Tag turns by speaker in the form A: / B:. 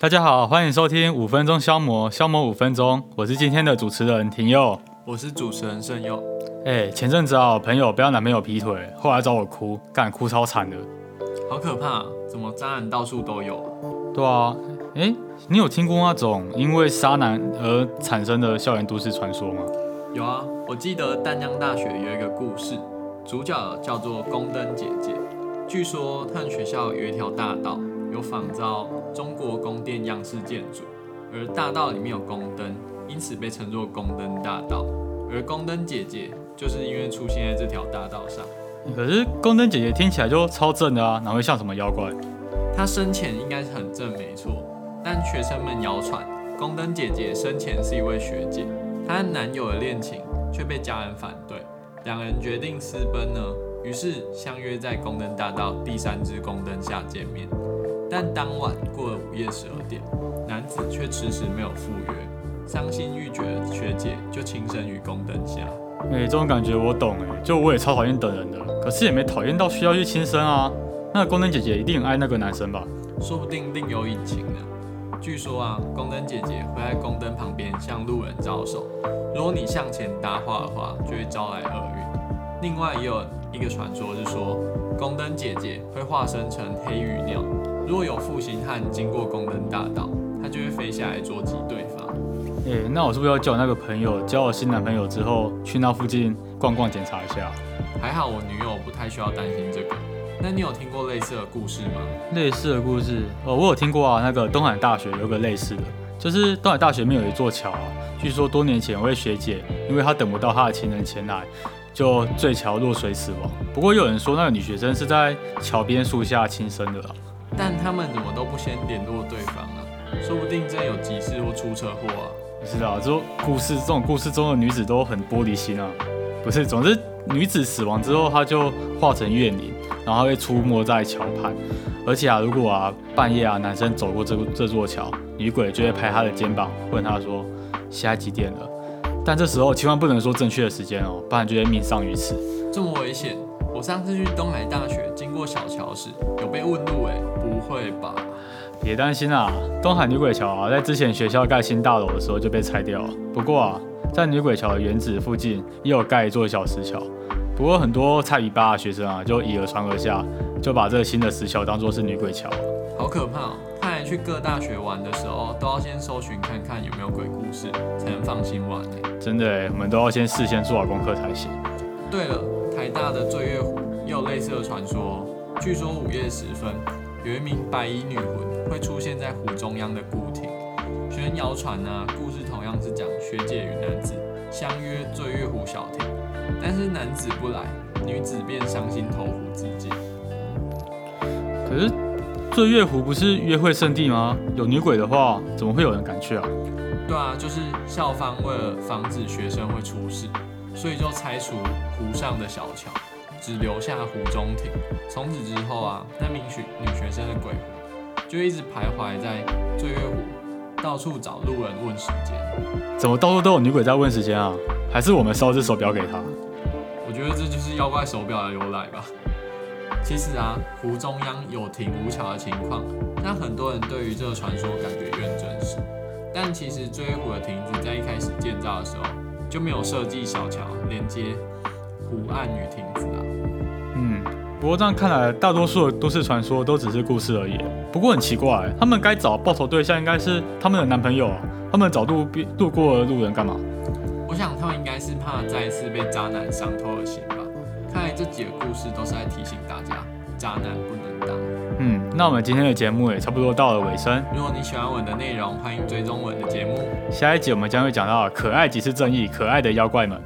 A: 大家好，欢迎收听五分钟消磨，消磨五分钟。我是今天的主持人廷佑。
B: 我是主持人盛佑。
A: 哎，前阵子啊，我朋友被她男朋友劈腿，后来找我哭，干哭超惨的。
B: 好可怕，怎么渣男到处都有？
A: 啊对啊，哎，你有听过那种因为渣男而产生的校园都市传说吗？
B: 有啊，我记得淡江大学有一个故事，主角叫做宫灯姐姐。据说他们学校有一条大道，有仿照中国宫殿样式建筑，而大道里面有宫灯，因此被称作宫灯大道。而宫灯姐姐就是因为出现在这条大道上。
A: 可是宫灯姐姐听起来就超正的啊，哪会像什么妖怪？
B: 她生前应该是很正没错，但学生们谣传宫灯姐姐生前是一位学姐，她和男友的恋情却被家人反对，两人决定私奔呢。于是相约在宫灯大道第三支宫灯下见面，但当晚过了午夜十二点，男子却迟迟没有赴约，伤心欲绝的学姐就轻生于宫灯下。
A: 哎，这种感觉我懂哎，就我也超讨厌等人的，可是也没讨厌到需要去轻生啊。那宫灯姐姐一定很爱那个男生吧？
B: 说不定另有隐情呢。据说啊，宫灯姐姐会在宫灯旁边向路人招手，如果你向前搭话的话，就会招来厄运。另外也有。一个传说是说，宫灯姐姐会化身成黑羽鸟，如果有负心汉经过宫灯大道，它就会飞下来捉击对方。
A: 诶，那我是不是要叫我那个朋友交我新男朋友之后，去那附近逛逛检查一下？
B: 还好我女友不太需要担心这个。那你有听过类似的故事吗？
A: 类似的故事，哦，我有听过啊。那个东海大学有个类似的，就是东海大学面有一座桥啊，据说多年前有位学姐，因为她等不到她的情人前来。就坠桥落水死亡。不过有人说那个女学生是在桥边树下轻生的啦。
B: 但他们怎么都不先联络对方啊？说不定真有急事或出车祸啊？
A: 不是啊，这故事这种故事中的女子都很玻璃心啊。不是，总之女子死亡之后，她就化成怨灵，然后会出没在桥畔。而且啊，如果啊半夜啊男生走过这这座桥，女鬼就会拍他的肩膀，问他说现在几点了？但这时候千万不能说正确的时间哦，不然就会命丧于此。
B: 这么危险！我上次去东海大学经过小桥时，有被问路哎，不会吧？
A: 别担心啊，东海女鬼桥啊，在之前学校盖新大楼的时候就被拆掉了。不过啊，在女鬼桥的原址附近也有盖一座小石桥。不过很多菜尾巴的学生啊，就以讹传讹下，就把这个新的石桥当做是女鬼桥。
B: 好可怕哦！去各大学玩的时候，都要先搜寻看看有没有鬼故事，才能放心玩
A: 真的，我们都要先事先做好功课才行。
B: 对了，台大的醉月湖也有类似的传说。据说午夜时分，有一名白衣女魂会出现在湖中央的古亭。学人谣传呢，故事同样是讲学姐与男子相约醉月湖小亭，但是男子不来，女子便伤心投湖自尽。
A: 可是。醉月湖不是约会圣地吗？有女鬼的话，怎么会有人敢去啊？
B: 对啊，就是校方为了防止学生会出事，所以就拆除湖上的小桥，只留下湖中亭。从此之后啊，那名学女学生的鬼魂就一直徘徊在醉月湖，到处找路人问时间。
A: 怎么到处都有女鬼在问时间啊？还是我们烧只手表给她？
B: 我觉得这就是妖怪手表的由来吧。其实啊，湖中央有亭无桥的情况，让很多人对于这个传说感觉更真实。但其实追湖的亭子在一开始建造的时候就没有设计小桥连接湖岸与亭子啊。
A: 嗯，不过这样看来，大多数的都市传说都只是故事而已。不过很奇怪，他们该找报仇对象应该是他们的男朋友啊，他们找路边路过的路人干嘛？
B: 我想他们应该是怕再一次被渣男伤透了心这几个故事都是在提醒大家，渣男不能当。
A: 嗯，那我们今天的节目也差不多到了尾声。
B: 如果你喜欢我的内容，欢迎追踪我的节目。
A: 下一集我们将会讲到可爱即是正义，可爱的妖怪们。